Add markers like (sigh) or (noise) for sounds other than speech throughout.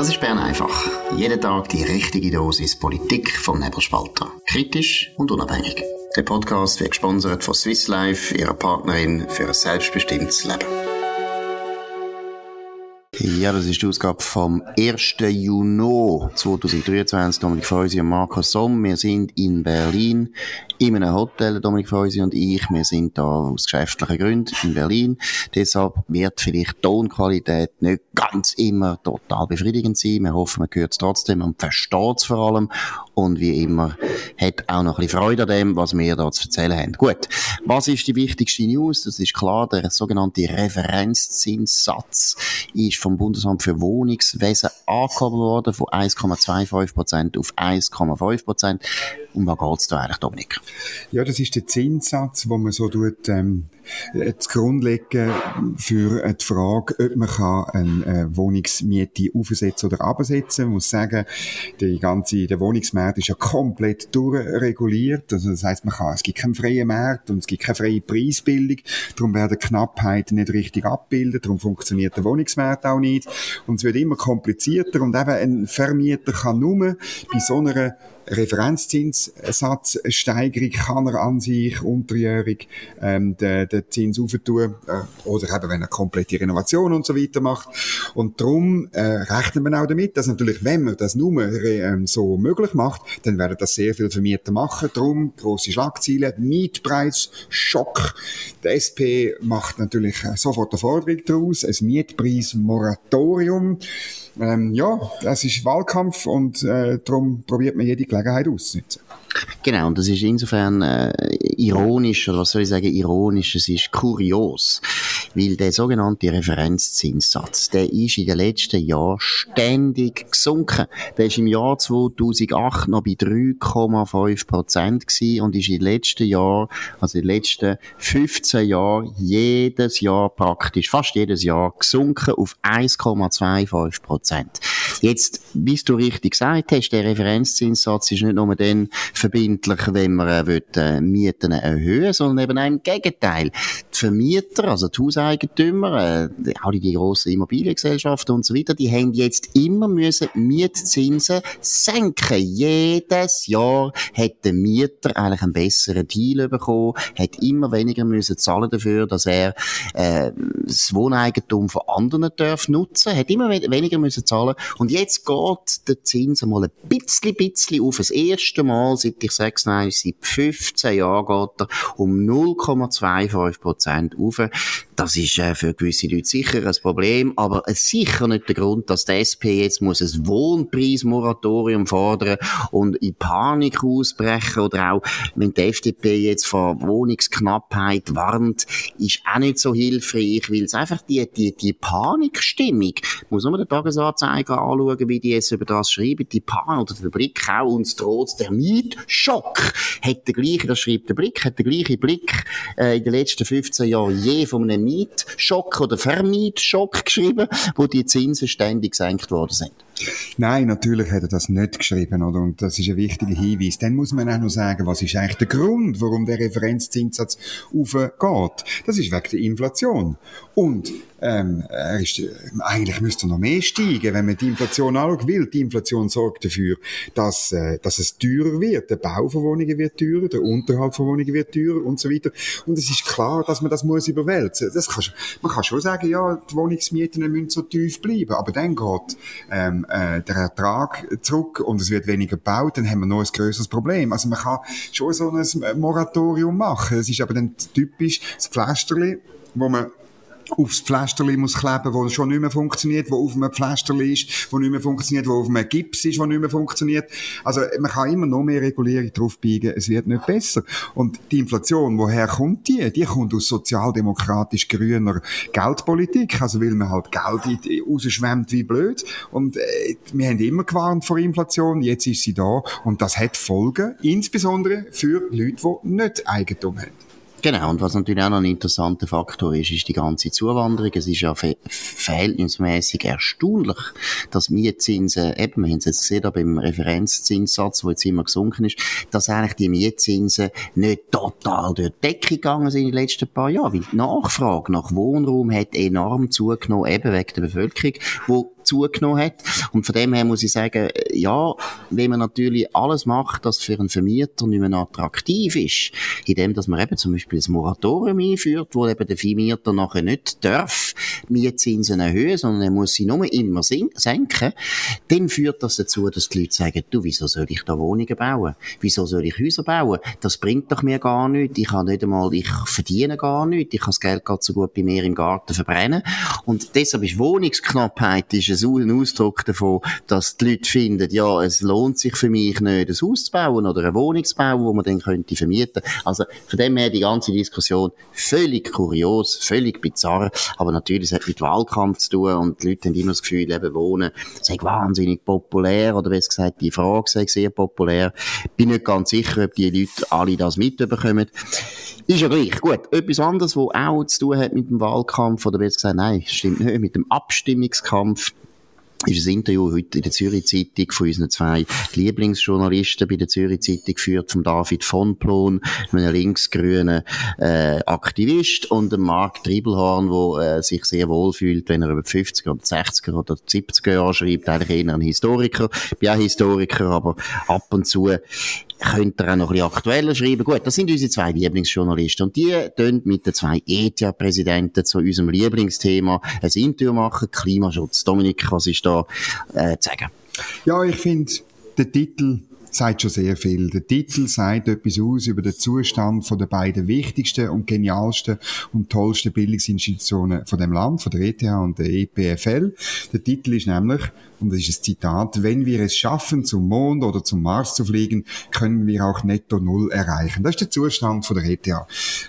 Das ist Bern einfach. Jeden Tag die richtige Dosis Politik vom Nebelspalter. Kritisch und unabhängig. Der Podcast wird gesponsert von Swiss Life, ihrer Partnerin für ein selbstbestimmtes Leben. Ja, das ist die Ausgabe vom 1. Juni 2023. Dominik Feusi und Markus Somm. Wir sind in Berlin in einem Hotel, Dominik Feusi und ich. Wir sind da aus geschäftlichen Gründen in Berlin. Deshalb wird vielleicht Tonqualität nicht ganz immer total befriedigend sein. Wir hoffen, man hört es trotzdem und versteht es vor allem. Und wie immer, hat auch noch ein bisschen Freude an dem, was wir da zu erzählen haben. Gut. Was ist die wichtigste News? Das ist klar, der sogenannte Referenzzinssatz ist vom Bundesamt für Wohnungswesen angehoben worden von 1,25% auf 1,5%. Um was geht es da eigentlich, Dominik? Ja, das ist der Zinssatz, wo man so tut, ähm, zu Grundlegen für die Frage, ob man eine Wohnungsmiete aufsetzen oder absetzen. Man muss sagen, die ganze, der Wohnungsmarkt ist ja komplett durchreguliert. Also das heißt, man kann, es gibt keinen freien Markt und es gibt keine freie Preisbildung. Darum werden Knappheiten nicht richtig abgebildet. Darum funktioniert der Wohnungsmarkt auch nicht. Und es wird immer komplizierter und eben ein Vermieter kann nur bei so einer Referenzzinssatzsteigerung kann er an sich unterjährig ähm, den, den Zins aufentun äh, oder eben, wenn er komplette Renovation und so weiter macht. Und darum äh, rechnet man auch damit, dass natürlich, wenn man das nur ähm, so möglich macht, dann werden das sehr viele Vermieter machen. Darum grosse Schlagziele, Mietpreisschock. Die SP macht natürlich sofort eine Forderung daraus, ein Mietpreismoratorium. Ähm, ja, das ist Wahlkampf und äh, darum probiert man jede Gelegenheit auszunutzen. Genau, und das ist insofern äh, ironisch, oder was soll ich sagen, ironisch, es ist kurios, weil der sogenannte Referenzzinssatz, der ist in den letzten Jahren ständig gesunken. Der ist im Jahr 2008 noch bei 3,5 Prozent und ist in den letzten Jahren, also in den letzten 15 Jahren, jedes Jahr praktisch, fast jedes Jahr gesunken auf 1,25 Prozent. Jetzt, wie du richtig gesagt hast, der Referenzzinssatz ist nicht nur dann verbindlich, wenn man äh, will, äh, Mieten erhöhen sondern eben im Gegenteil. Die Vermieter, also die Hauseigentümer, äh, auch die grossen Immobiliengesellschaften und so weiter, die haben jetzt immer müssen Mietzinsen senken. Jedes Jahr hat der Mieter eigentlich einen besseren Deal bekommen, hat immer weniger müssen zahlen dafür, dass er äh, das Wohneigentum von anderen darf nutzen, hat immer weniger müssen zahlen und jetzt geht der Zins mal ein bisschen, bisschen auf. Das erste Mal seit ich sechs, nein, seit 15 Jahren geht er um 0,25 Prozent auf. Das ist äh, für gewisse Leute sicher ein Problem, aber es sicher nicht der Grund, dass die SP jetzt muss ein Wohnpreismoratorium fordern und in Panik ausbrechen oder auch, wenn die FDP jetzt vor Wohnungsknappheit warnt, ist auch nicht so hilfreich, weil es einfach die, die, die Panikstimmung, muss man den Tagesanzeiger anschauen, wie die jetzt über das schreiben, die Panik oder der Blick auch uns droht der Mietschock, hat der gleiche, das schreibt der Blick, hat der gleiche Blick äh, in den letzten 15 Jahren je von einem Mietschock oder Vermietschock geschrieben, wo die Zinsen ständig gesenkt worden sind. Nein, natürlich hat er das nicht geschrieben, oder? Und das ist ein wichtiger Hinweis. Dann muss man auch noch sagen, was ist eigentlich der Grund, warum der Referenzzinssatz aufgeht? Das ist wegen der Inflation. Und ähm, er ist, äh, eigentlich müsste er noch mehr steigen, wenn man die Inflation anschaut, weil die Inflation sorgt dafür, dass, äh, dass es teurer wird. Der Bau von Wohnungen wird teurer, der Unterhalt von Wohnungen wird teurer und so weiter. Und es ist klar, dass man das muss überwälzen. Das kann, man kann schon sagen, ja, die Wohnungsmieten müssen so tief bleiben, aber dann geht ähm, äh, der Ertrag zurück und es wird weniger gebaut, dann haben wir noch ein größeres Problem. Also man kann schon so ein Moratorium machen. Es ist aber dann typisch das Pflasterli, wo man aufs Pflasterli muss kleben, wo schon nicht mehr funktioniert, wo auf einem Pflasterli ist, wo nicht mehr funktioniert, wo auf einem Gips ist, wo nicht mehr funktioniert. Also man kann immer noch mehr Regulierung drauf biegen, es wird nicht besser. Und die Inflation, woher kommt die? Die kommt aus sozialdemokratisch grüner Geldpolitik, also weil man halt Geld rausschwemmt wie blöd. Und äh, wir haben immer gewarnt vor Inflation, jetzt ist sie da und das hat Folgen, insbesondere für Leute, die nicht Eigentum haben. Genau, und was natürlich auch noch ein interessanter Faktor ist, ist die ganze Zuwanderung. Es ist ja ver verhältnismäßig erstaunlich, dass Mietzinsen, eben, wir haben es jetzt gesehen, da beim Referenzzinssatz, der jetzt immer gesunken ist, dass eigentlich die Mietzinsen nicht total durch die Decke gegangen sind in den letzten paar Jahren, weil die Nachfrage nach Wohnraum hat enorm zugenommen, eben wegen der Bevölkerung, wo zugenommen hat. Und von dem her muss ich sagen, ja, wenn man natürlich alles macht, das für einen Vermieter nicht mehr attraktiv ist, indem dass man eben zum Beispiel ein Moratorium einführt, wo eben der Vermieter nachher nicht darf Mietzinsen erhöhen, sondern er muss sie nur immer senken, dann führt das dazu, dass die Leute sagen, du, wieso soll ich da Wohnungen bauen? Wieso soll ich Häuser bauen? Das bringt doch mir gar nichts. Ich habe nicht einmal, ich verdiene gar nichts. Ich kann das Geld gerade so gut bei mir im Garten verbrennen. Und deshalb ist Wohnungsknappheit ist ein Ausdruck davon, dass die Leute finden, ja, es lohnt sich für mich nicht, ein Haus zu bauen oder eine Wohnung zu bauen, wo man dann könnte vermieten. Also, von dem her die ganze Diskussion völlig kurios, völlig bizarr. Aber natürlich, es hat mit Wahlkampf zu tun und die Leute haben immer das Gefühl, eben wohnen, sei wahnsinnig populär oder besser gesagt, die Frage sei sehr populär. Bin nicht ganz sicher, ob die Leute alle das mitbekommen. Ist ja gleich. Gut. Etwas anderes, was auch zu tun hat mit dem Wahlkampf, oder besser gesagt, nein, stimmt nicht, mit dem Abstimmungskampf ist ein Interview heute in der Zürich Zeitung von unseren zwei Lieblingsjournalisten bei der Zürich Zeitung geführt, von David von Plon, einem linksgrünen äh, Aktivist und dem Mark Triebelhorn, der äh, sich sehr wohl fühlt, wenn er über 50er oder 60er oder 70er Jahre schreibt, eigentlich eher ein Historiker. Ich bin auch Historiker, aber ab und zu könnt ihr auch noch ein bisschen aktueller schreiben. Gut, das sind unsere zwei Lieblingsjournalisten. Und die tun mit den zwei ETH-Präsidenten zu unserem Lieblingsthema ein Interview machen, Klimaschutz. Dominik, was ist da äh, zu sagen? Ja, ich finde, der Titel sagt schon sehr viel. Der Titel sagt etwas aus über den Zustand von den beiden wichtigsten und genialsten und tollsten Bildungsinstitutionen von dem Land, von der ETH und der EPFL. Der Titel ist nämlich und das ist ein Zitat, wenn wir es schaffen, zum Mond oder zum Mars zu fliegen, können wir auch netto Null erreichen. Das ist der Zustand von der ETH.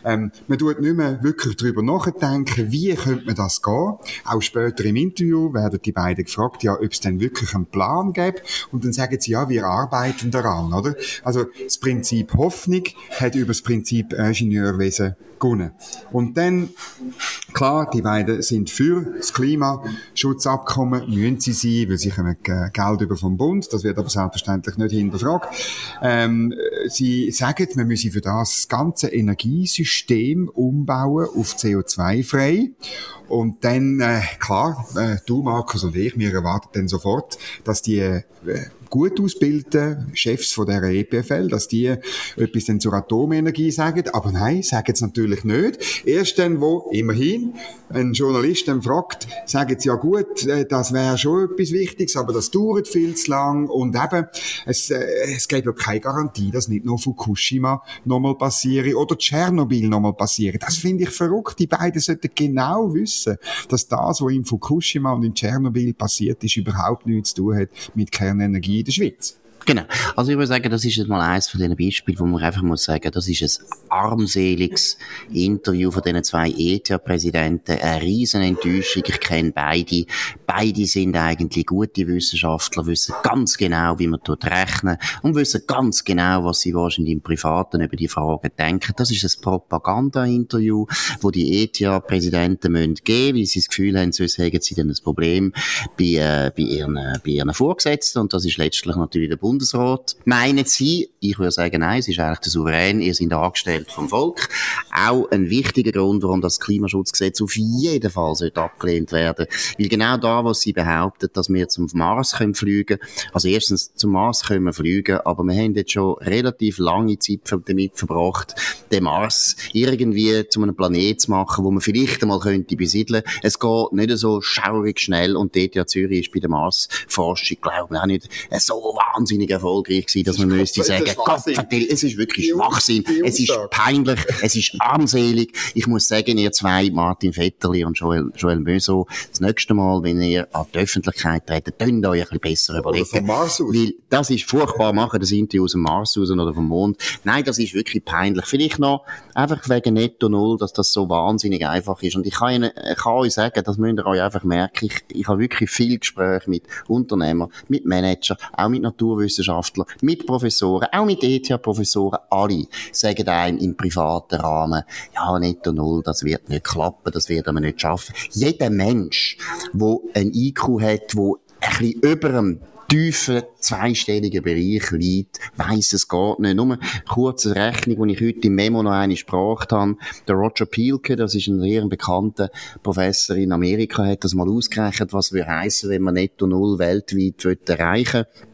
Ähm, man tut nicht mehr wirklich darüber nachdenken, wie könnte man das gehen. Auch später im Interview werden die beiden gefragt, ja, ob es denn wirklich einen Plan gäbe. Und dann sagen sie, ja, wir arbeiten daran, oder? Also, das Prinzip Hoffnung hat über das Prinzip Ingenieurwesen gewonnen. Und dann, klar, die beiden sind für das Klimaschutzabkommen, müssen sie sein, weil sie kommen Geld über vom Bund, das wird aber selbstverständlich nicht hinterfragt. Ähm, sie sagen, man müsse für das, das ganze Energiesystem umbauen auf CO2-frei. Und dann, äh, klar, äh, du, Markus und ich, wir erwarten dann sofort, dass die äh, gut ausgebildeten Chefs von der EPFL, dass die etwas dann zur Atomenergie sagen. Aber nein, sagen sie natürlich nicht. Erst dann, wo immerhin ein Journalist dann fragt, sagen sie ja gut, äh, das wäre schon etwas Wichtiges, aber das dauert viel zu lang und eben, es, äh, es gibt ja keine Garantie, dass nicht nur Fukushima nochmal passiert oder Tschernobyl nochmal passiert. Das finde ich verrückt. Die beiden sollten genau wissen, dass das, was in Fukushima und in Tschernobyl passiert ist, überhaupt nichts zu tun hat mit Kernenergie in der Schweiz. Genau. Also ich würde sagen, das ist jetzt mal eins von diesen Beispielen, wo man einfach muss sagen, das ist ein armseliges Interview von diesen zwei ETH-Präsidenten, eine riesen Enttäuschung. Ich kenne beide. Beide sind eigentlich gute Wissenschaftler, wissen ganz genau, wie man dort rechnen und wissen ganz genau, was sie wahrscheinlich im Privaten über die Fragen denken. Das ist ein Propaganda-Interview, wo die ETH-Präsidenten müssen geben, weil sie das Gefühl haben, sonst haben sie dann ein Problem bei, äh, bei, ihren, äh, bei ihren Vorgesetzten und das ist letztlich natürlich der Bund Bundesrat. Meinen Sie, ich würde sagen, nein, es ist eigentlich der Souverän, ihr seid angestellt vom Volk. Auch ein wichtiger Grund, warum das Klimaschutzgesetz auf jeden Fall sollte abgelehnt werden. Weil genau da, was Sie behaupten, dass wir zum Mars können fliegen also erstens, zum Mars können wir fliegen, aber wir haben jetzt schon relativ lange Zeit damit verbracht, den Mars irgendwie zu einem Planet zu machen, wo man vielleicht einmal könnte besiedeln. Es geht nicht so schaurig schnell und dort ja Zürich ist bei der Marsforschung, glaube ich, auch nicht so wahnsinnig wahnsinnig erfolgreich gewesen, dass man müsste sagen, Gott, es ist wirklich Schwachsinn, es ist peinlich, es ist armselig. Ich muss sagen, ihr zwei, Martin Vetterli und Joel, Joel Möso, das nächste Mal, wenn ihr an die Öffentlichkeit tretet, könnt euch ein bisschen besser überlegen. Oder vom Mars aus. Weil das ist furchtbar machen, das Interview aus dem Mars aus oder vom Mond. Nein, das ist wirklich peinlich. Vielleicht noch einfach wegen Netto Null, dass das so wahnsinnig einfach ist. Und ich kann, Ihnen, kann euch sagen, das müsst ihr euch einfach merken, ich, ich habe wirklich viel Gespräche mit Unternehmern, mit Managern, auch mit Naturwissenschaftlern, Wissenschaftler, mit Professoren, auch mit ETH-Professoren, alle sagen einem im privaten Rahmen, ja, netto null, das wird nicht klappen, das wird man nicht schaffen. Jeder Mensch, der ein IQ hat, wo ein bisschen über dem tiefen zweistelligen Bereich liegt, weiss es geht nicht. Nur eine kurze Rechnung, die ich heute im Memo noch eine gebracht habe. Der Roger Pielke, das ist ein sehr bekannter Professor in Amerika, hat das mal ausgerechnet, was wir heißen, wenn man netto null weltweit erreichen will.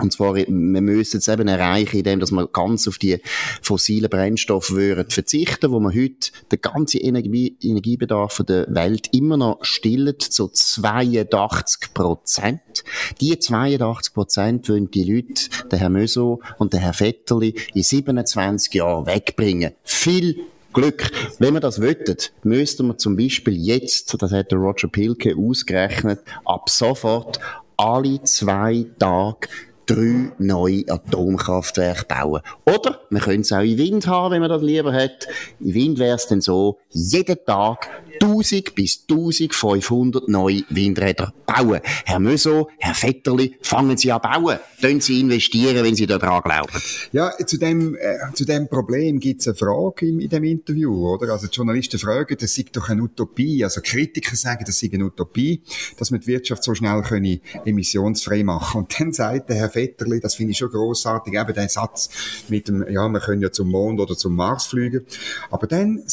Und zwar, wir müssen es eben erreichen, indem dass wir ganz auf die fossilen Brennstoffe würden verzichten, wo man heute den ganzen Energie Energiebedarf der Welt immer noch stillt, zu 82 Prozent. Die 82 Prozent wollen die Leute, der Herr Möso und der Herr Vetterli, in 27 Jahren wegbringen. Viel Glück. Wenn wir das wettet, müssten wir zum Beispiel jetzt, das hat der Roger Pilke ausgerechnet, ab sofort alle zwei Tage drei neue Atomkraftwerke bauen. Oder wir können es auch in Wind haben, wenn man das lieber hat. In Wind wäre es dann so, jeden Tag 1000 bis 1500 neue Windräder bauen. Herr Möso, Herr Vetterli, fangen Sie an bauen. Können Sie investieren, wenn Sie daran glauben. Ja, zu dem, äh, zu dem Problem gibt es eine Frage in, in dem Interview, oder? Also die Journalisten fragen, das sei doch eine Utopie. Also Kritiker sagen, das sei eine Utopie, dass man die Wirtschaft so schnell können emissionsfrei machen. Und dann sagt der Herr Vetterli, das finde ich schon großartig, eben der Satz mit dem, ja, wir können ja zum Mond oder zum Mars fliegen. Aber dann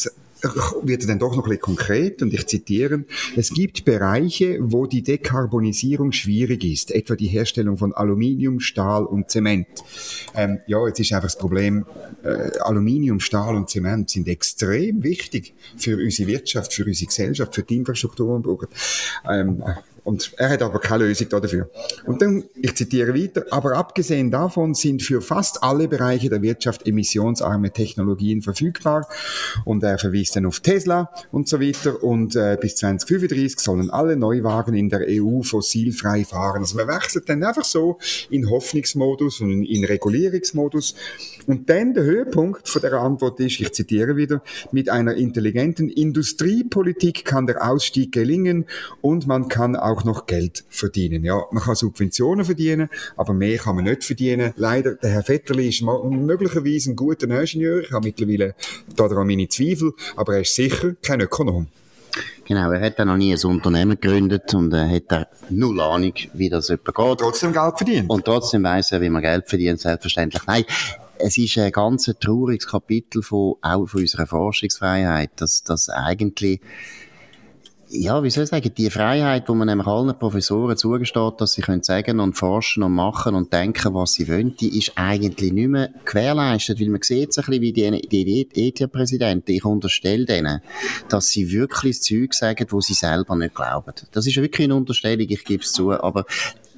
wird dann doch noch ein bisschen konkret und ich zitiere, es gibt Bereiche, wo die Dekarbonisierung schwierig ist, etwa die Herstellung von Aluminium, Stahl und Zement. Ähm, ja, jetzt ist einfach das Problem, äh, Aluminium, Stahl und Zement sind extrem wichtig für unsere Wirtschaft, für unsere Gesellschaft, für die Infrastruktur. Ähm, und er hat aber keine Lösung dafür. Und dann, ich zitiere weiter, aber abgesehen davon sind für fast alle Bereiche der Wirtschaft emissionsarme Technologien verfügbar. Und er verwies dann auf Tesla und so weiter. Und äh, bis 2035 sollen alle Neuwagen in der EU fossilfrei fahren. Also man wechselt dann einfach so in Hoffnungsmodus und in Regulierungsmodus. Und dann der Höhepunkt von der Antwort ist, ich zitiere wieder, mit einer intelligenten Industriepolitik kann der Ausstieg gelingen und man kann auch auch noch Geld verdienen. Ja, man kann Subventionen verdienen, aber mehr kann man nicht verdienen. Leider, der Herr Vetterli ist möglicherweise ein guter Ingenieur. Ich habe mittlerweile daran meine Zweifel, aber er ist sicher kein Ökonom. Genau, er hat noch nie ein Unternehmen gegründet und er hat da null Ahnung, wie das jemand geht. Trotzdem Geld verdient. Und trotzdem weiß er, wie man Geld verdient, selbstverständlich. Nein, es ist ein ganz trauriges Kapitel von, auch von unserer Forschungsfreiheit, dass, dass eigentlich ja, wie soll ich sagen, die Freiheit, wo man nämlich allen Professoren zugesteht, dass sie können sagen und forschen und machen und denken, was sie wollen, die ist eigentlich nicht mehr gewährleistet, weil man sieht es ein bisschen wie die, die ETH-Präsidenten. Ich unterstelle denen, dass sie wirklich das Zeug sagen, wo sie selber nicht glauben. Das ist wirklich eine Unterstellung, ich gebe es zu, aber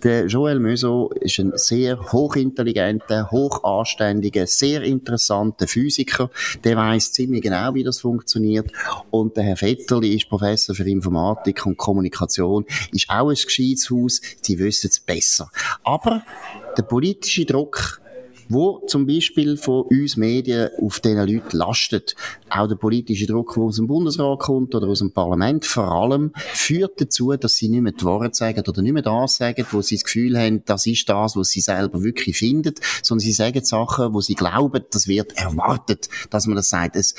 der Joël Möso ist ein sehr hochintelligenter, hochanständiger, sehr interessanter Physiker. Der weiß ziemlich genau, wie das funktioniert. Und der Herr Vetterli ist Professor für Informatik und Kommunikation, ist auch ein gescheites Haus. Sie wissen es besser. Aber der politische Druck wo zum Beispiel von uns Medien auf diesen Leuten lastet. Auch der politische Druck, der aus dem Bundesrat kommt oder aus dem Parlament vor allem, führt dazu, dass sie nicht mehr die Worte sagen oder nicht mehr das sagen, wo sie das Gefühl haben, das ist das, was sie selber wirklich finden, sondern sie sagen Sachen, wo sie glauben, das wird erwartet, dass man das sagt. Es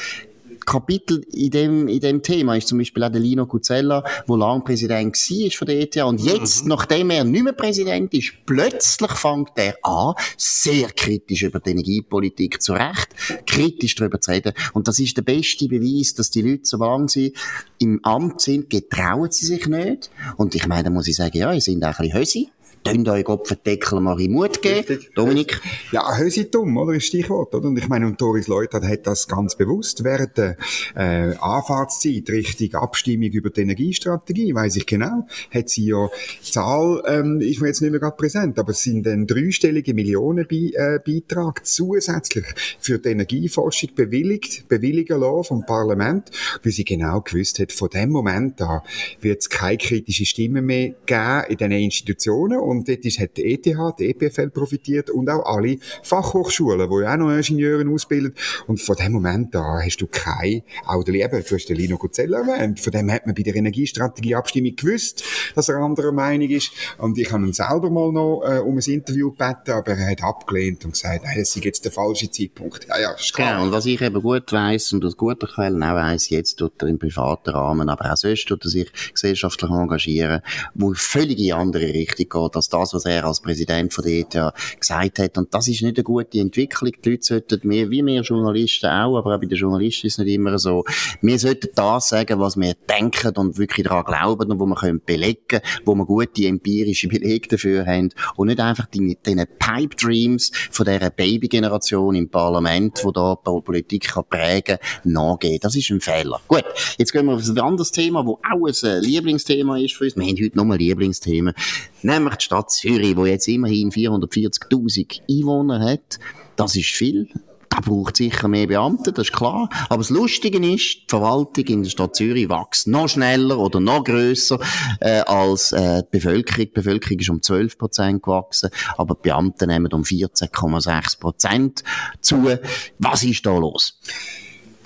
Kapitel in dem, in dem Thema ist zum Beispiel auch der Lino Cuzzella, wo lang Präsident war von der ETH und jetzt, mhm. nachdem er nicht mehr Präsident ist, plötzlich fängt er an, sehr kritisch über die Energiepolitik zu Recht, kritisch darüber zu reden. Und das ist der beste Beweis, dass die Leute, solange sie im Amt sind, getrauen sie sich nicht. Und ich meine, da muss ich sagen, ja, sie sind auch ein bisschen Hösi. Tönt euch Opferdeckel mal in Mut geben. Richtig. Dominik? Ja, Hösi dumm, oder? Ist Stichwort, oder? Und ich meine, und Doris Leuthard hat das ganz bewusst während der äh, Anfahrtszeit, richtig Abstimmung über die Energiestrategie, weiß ich genau, hat sie ja Zahl, ähm, ist mir jetzt nicht mehr gerade präsent, aber es sind ein dreistellige Millionenbeitrag äh, zusätzlich für die Energieforschung bewilligt, bewilligen lassen vom Parlament, weil sie genau gewusst hat, von dem Moment an wird es keine kritische Stimme mehr geben in diesen Institutionen und dort ist, hat die ETH, die EPFL profitiert und auch alle Fachhochschulen, die auch noch Ingenieure ausbilden. Und von dem Moment an hast du keine, auch der Liebe, du hast den Lino Cozzella erwähnt, von dem hat man bei der Energiestrategie-Abstimmung gewusst, dass er anderer Meinung ist. Und ich habe ihn selber mal noch äh, um ein Interview gebeten, aber er hat abgelehnt und gesagt, nein, das ist jetzt der falsche Zeitpunkt. Ja, ja, ist klar. Genau, und was ich eben gut weiss und aus guter Quellen auch weiss, jetzt tut er im privaten Rahmen, aber auch sonst tut er sich gesellschaftlich engagieren, wo völlig in andere Richtung geht als das, was er als Präsident von der ETH gesagt hat. Und das ist nicht eine gute Entwicklung. Die Leute sollten mehr, wie wir Journalisten auch, aber auch bei den Journalisten ist es nicht immer so. Wir sollten das sagen, was wir denken und wirklich daran glauben und wo wir können belegen, wo wir gute empirische (laughs) Belege dafür haben und nicht einfach die, diese Pipe Dreams von dieser Babygeneration im Parlament, wo da Politik kann prägen, nachgehen. Das ist ein Fehler. Gut, jetzt gehen wir auf ein anderes Thema, wo auch ein äh, Lieblingsthema ist für uns. Wir haben heute nochmal Lieblingsthemen. Nämlich die Stadt Zürich, wo jetzt immerhin 440.000 Einwohner hat. Das ist viel. Da braucht sicher mehr Beamte, das ist klar. Aber das Lustige ist, die Verwaltung in der Stadt Zürich wächst noch schneller oder noch grösser äh, als äh, die Bevölkerung. Die Bevölkerung ist um 12 Prozent gewachsen, aber die Beamten nehmen um 14,6 Prozent zu. Was ist da los?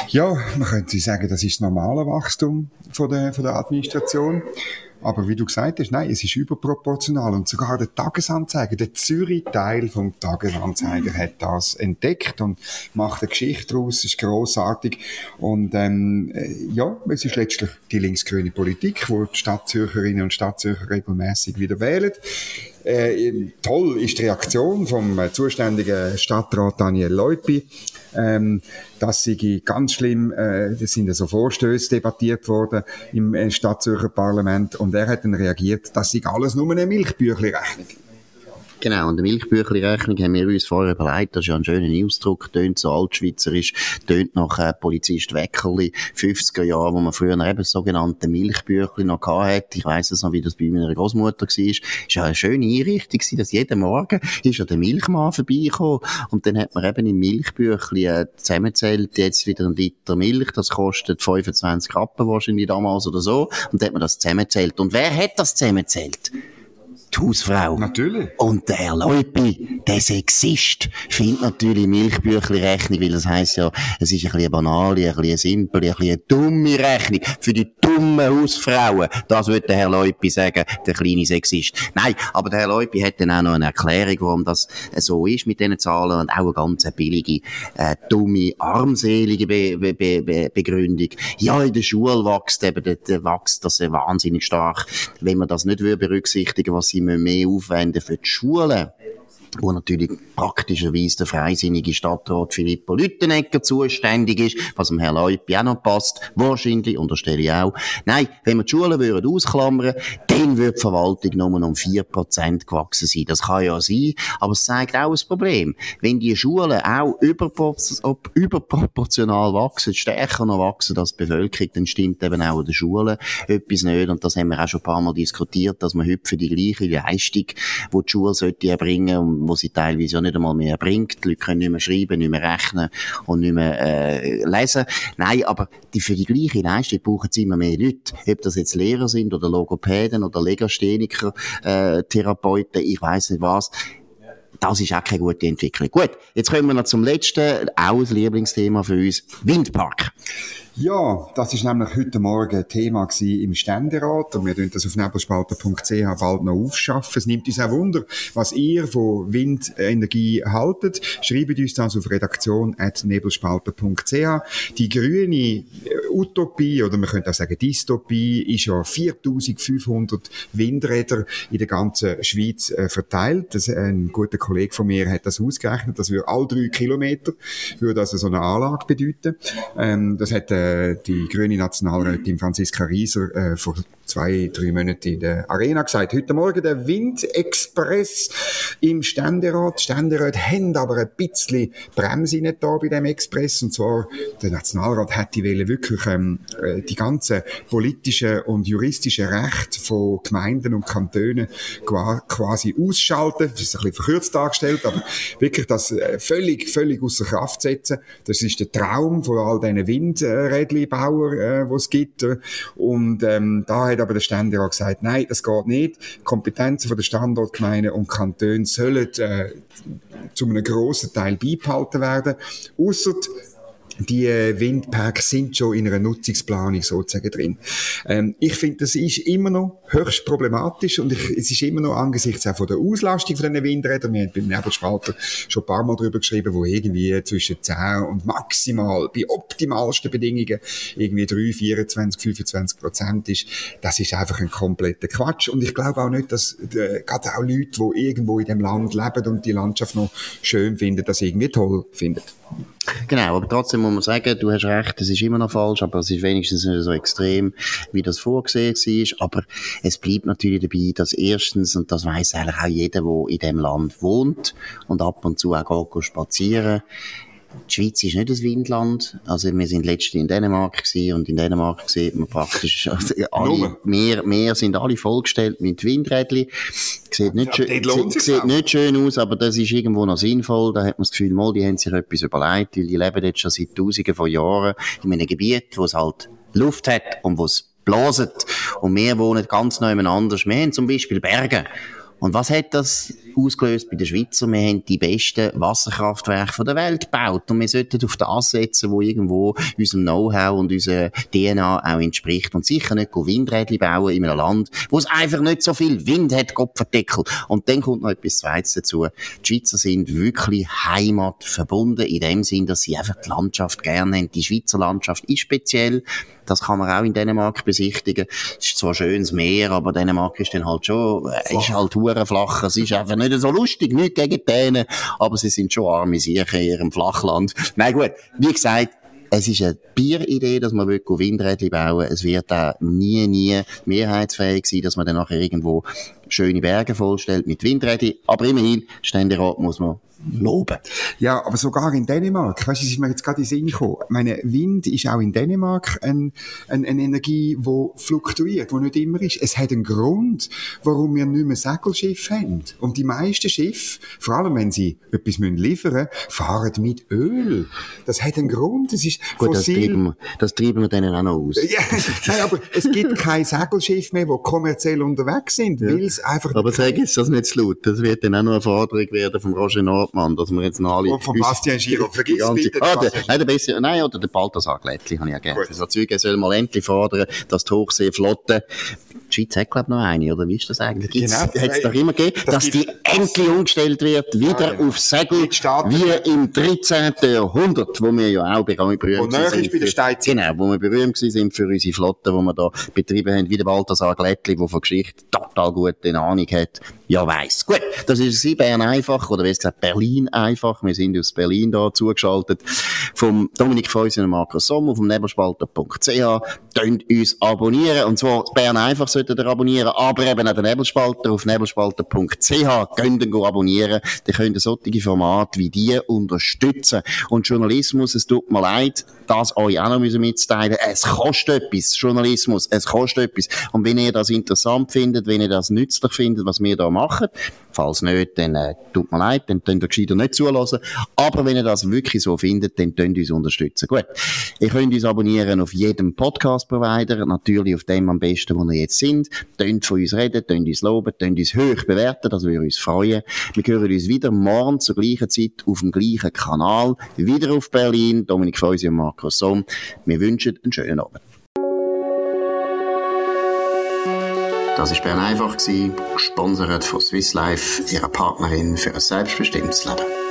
Ja, man könnte sagen, das ist das normale Wachstum von der, von der Administration. Aber wie du gesagt hast, nein, es ist überproportional. Und sogar der Tagesanzeiger, der Zürich-Teil vom Tagesanzeiger hat das entdeckt und macht eine Geschichte daraus, ist grossartig. Und ähm, äh, ja, es ist letztlich die linksgrüne Politik, wo die Stadtzürcherinnen und Stadtzürcher regelmäßig wieder wählen. Äh, toll ist die Reaktion vom äh, zuständigen Stadtrat Daniel Leupi. Ähm, das sei ganz schlimm, äh, das sind so Vorstöße debattiert worden im äh, Stadtzürcher Parlament und er hat dann reagiert, das sei alles nur eine Milchbüchli-Rechnung. Genau, und die Milchbüchli-Rechnung haben wir uns vorher überlegt, das ist ja ein schöner Ausdruck, tönt so altschweizerisch, tönt nach äh, Polizist Weckerli, 50er Jahre, wo man früher eben sogenannte Milchbüchli noch hatte. Ich weiss es noch, wie das bei meiner Großmutter war. Ist ja eine schöne Einrichtung dass jeden Morgen ist ja der Milchmann vorbeigekommen und dann hat man eben im Milchbüchli äh, zusammenzählt, jetzt wieder ein Liter Milch, das kostet 25 Rappen wahrscheinlich damals oder so, und dann hat man das zusammenzählt. Und wer hat das zusammenzählt? Die Hausfrau. Natürlich. Und der Herr Leupi, der Sexist, findet natürlich Milchbüchli Rechnung, weil das heisst ja, es ist ein bisschen banal, ein bisschen simpel, ein bisschen dumme Rechnung für die dummen Hausfrauen. Das würde der Herr Leupi sagen, der kleine Sexist. Nein, aber der Herr Leupi hat dann auch noch eine Erklärung, warum das so ist mit diesen Zahlen und auch eine ganz billige, äh, dumme, armselige Be Be Be Begründung. Ja, in der Schule wächst eben, der, der wächst das wahnsinnig stark. Wenn man das nicht berücksichtigen was sie mehr aufwenden für die Schulen wo natürlich praktischerweise der freisinnige Stadtrat Filippo Lüttenegger zuständig ist, was dem Herrn Leupi auch noch passt, wahrscheinlich, unterstelle ich auch. Nein, wenn wir die Schulen würden ausklammern, dann würde die Verwaltung nur um 4% gewachsen sein. Das kann ja sein, aber es zeigt auch ein Problem. Wenn die Schulen auch überproportional wachsen, stärker noch wachsen als die Bevölkerung, dann stimmt eben auch an den Schulen etwas nicht. Und das haben wir auch schon ein paar Mal diskutiert, dass man heute für die gleiche Leistung, die die Schule sollte erbringen, wo sie teilweise auch nicht einmal mehr bringt. Die Leute können nicht mehr schreiben, nicht mehr rechnen und nicht mehr äh, lesen. Nein, aber die, für die gleiche Leistung brauchen sie immer mehr Leute. Ob das jetzt Lehrer sind oder Logopäden oder Legastheniker, äh, Therapeuten, ich weiß nicht was das ist auch keine gute Entwicklung. Gut, jetzt kommen wir noch zum letzten, auch ein Lieblingsthema für uns, Windpark. Ja, das ist nämlich heute Morgen Thema im Ständerat und wir tun das auf nebelspalter.ch bald noch aufschaffen. Es nimmt uns auch Wunder, was ihr von Windenergie haltet. Schreibt uns das auf redaktion.nebelspalter.ch. Die grüne äh, Utopie, oder man könnte auch sagen Dystopie, ist ja 4500 Windräder in der ganzen Schweiz äh, verteilt. Das, ein guter Kollege von mir hat das ausgerechnet. Das würde all drei Kilometer, würde also so eine Anlage bedeuten. Ähm, das hat äh, äh, die grüne Nationalrätin Franziska Rieser äh, vor zwei, drei Monaten in der Arena gesagt. Heute Morgen der Windexpress im Ständerat. Die Ständerat haben aber ein bisschen Bremse nicht da bei dem Express. Und zwar, der Nationalrat hätte wirklich ähm, äh, die ganzen politischen und juristischen Rechte von Gemeinden und Kantonen quasi ausschalten. Das ist ein bisschen verkürzt dargestellt, aber wirklich das äh, völlig, völlig außer Kraft setzen. Das ist der Traum von all diesen Windrädli-Bauern, äh, die es gibt. Und ähm, da hat aber der Ständerat gesagt, nein, das geht nicht. Die Kompetenzen von der Standortgemeinden und Kantonen sollen äh, zu einem grossen Teil beibehalten werden. Ausser die äh, Windparks sind schon in einer Nutzungsplanung sozusagen drin. Ähm, ich finde, das ist immer noch höchst problematisch und ich, es ist immer noch angesichts auch von der Auslastung von diesen Windrädern, wir haben beim Nebelspalter schon ein paar Mal drüber geschrieben, wo irgendwie zwischen 10 und maximal bei optimalsten Bedingungen irgendwie 3, 24, 25 Prozent ist. Das ist einfach ein kompletter Quatsch und ich glaube auch nicht, dass äh, gerade auch Leute, die irgendwo in dem Land leben und die Landschaft noch schön finden, das irgendwie toll finden. Genau, aber trotzdem muss man sagen, du hast recht, es ist immer noch falsch, aber es ist wenigstens nicht so extrem, wie das vorgesehen war. Aber es bleibt natürlich dabei, dass erstens, und das weiß eigentlich auch jeder, der in dem Land wohnt und ab und zu auch geht spazieren, die Schweiz ist nicht ein Windland. Also wir sind letztens in Dänemark gewesen und in Dänemark sieht man praktisch, (laughs) also alle, mehr, mehr sind alle vollgestellt mit Windrädchen. Sieht nicht, ja, schön, sieht, sieht nicht schön aus, aber das ist irgendwo noch sinnvoll. Da hat man das Gefühl, mal, die haben sich etwas überlegt, weil die leben jetzt schon seit Tausenden von Jahren in einem Gebiet, wo es halt Luft hat und wo es blaset. Und wir wohnen ganz neu anders. Wir haben zum Beispiel Berge. Und was hat das ausgelöst bei den Schweizer? Wir haben die besten Wasserkraftwerke der Welt gebaut. Und wir sollten auf das setzen, wo irgendwo unserem Know-how und unserer DNA auch entspricht. Und sicher nicht Windräder bauen in einem Land, wo es einfach nicht so viel Wind hat, Kopfverdeckel. Und dann kommt noch etwas Zweites dazu. Die Schweizer sind wirklich heimatverbunden in dem Sinn, dass sie einfach die Landschaft gerne haben. Die Schweizer Landschaft ist speziell. Das kann man auch in Dänemark besichtigen. Es ist zwar schönes Meer, aber Dänemark ist dann halt schon, äh, ist halt flach. Es ist einfach nicht so lustig, nicht gegen Dänen, aber sie sind schon arme Siechen in ihrem Flachland. Nein, gut, wie gesagt, es ist eine Bieridee, dass man Windräder bauen Es wird auch nie, nie mehrheitsfähig sein, dass man dann nachher irgendwo schöne Berge vollstellt mit Windrädern. Aber immerhin, Ständerat muss man loben. Ja, aber sogar in Dänemark, weißt du, ist mir jetzt gerade in den Sinn gekommen. Meine, Wind ist auch in Dänemark ein, ein, eine Energie, die fluktuiert, die nicht immer ist. Es hat einen Grund, warum wir nicht mehr Segelschiffe haben. Und die meisten Schiffe, vor allem wenn sie etwas liefern müssen, fahren mit Öl. Das hat einen Grund, es ist Gut, fossil. Das treiben, wir, das treiben wir denen auch noch aus. Ja, nein, aber es gibt kein Segelschiff mehr, die kommerziell unterwegs sind, ja. weil es einfach... Aber sag jetzt das nicht zu laut. Das wird dann auch noch eine Forderung werden vom Roger Nord Hartmann, dass wir jetzt noch alle... Und von Bastian Giro, (laughs) vergiss ganze, bitte ah, der, nein, der bessere, nein, oder der Balthasar Glättli habe ich ja gerne. Das Zeuge soll mal endlich fordern, dass die Hochseeflotte die Schweiz hat, glaube ich, noch eine, oder wie ist das eigentlich? Gibt's, genau. Hat es doch immer gegeben, das dass die endlich umgestellt wird, wieder ja, genau. auf Segel, wie im 13. Jahrhundert, wo wir ja auch berühmt wo sind. Bei der genau, wo wir berühmt sind für unsere Flotte, die wir da betrieben haben, wie der Balthasar Glättli, der von Geschichte total gut eine Ahnung hat. Ja, weiss. Gut, das ist sie, Bern einfach, oder wie gesagt, Berlin einfach. Wir sind aus Berlin da zugeschaltet. Vom Dominik Feusi und Markus Sommer vom nebelspalter.ch. Tönt uns abonnieren. Und zwar Bern einfach solltet ihr abonnieren, aber eben auch den Nebelspalter auf nebelspalter.ch. Könnt ihr abonnieren. Dann könnt ihr solche Formate wie die unterstützen. Und Journalismus, es tut mir leid, das euch auch noch mitzuteilen. Es kostet etwas, Journalismus. Es kostet etwas. Und wenn ihr das interessant findet, wenn ihr das nützlich findet, was wir da machen, falls nicht, dann äh, tut mir leid, dann könnt ihr gescheiter nicht zulassen. Aber wenn ihr das wirklich so findet, dann könnt ihr uns unterstützen. Gut. Ihr könnt uns abonnieren auf jedem Podcast-Provider, natürlich auf dem am besten, wo ihr jetzt sind. Könnt von uns reden, könnt uns loben, könnt uns hoch bewerten, das würde uns freuen. Wir hören uns wieder morgen zur gleichen Zeit auf dem gleichen Kanal, wieder auf Berlin. Dominik Feusi und Markus Somm. Wir wünschen einen schönen Abend. Das war Bern einfach, gesponsert von Swiss Life, ihrer Partnerin für ein selbstbestimmtes Leben.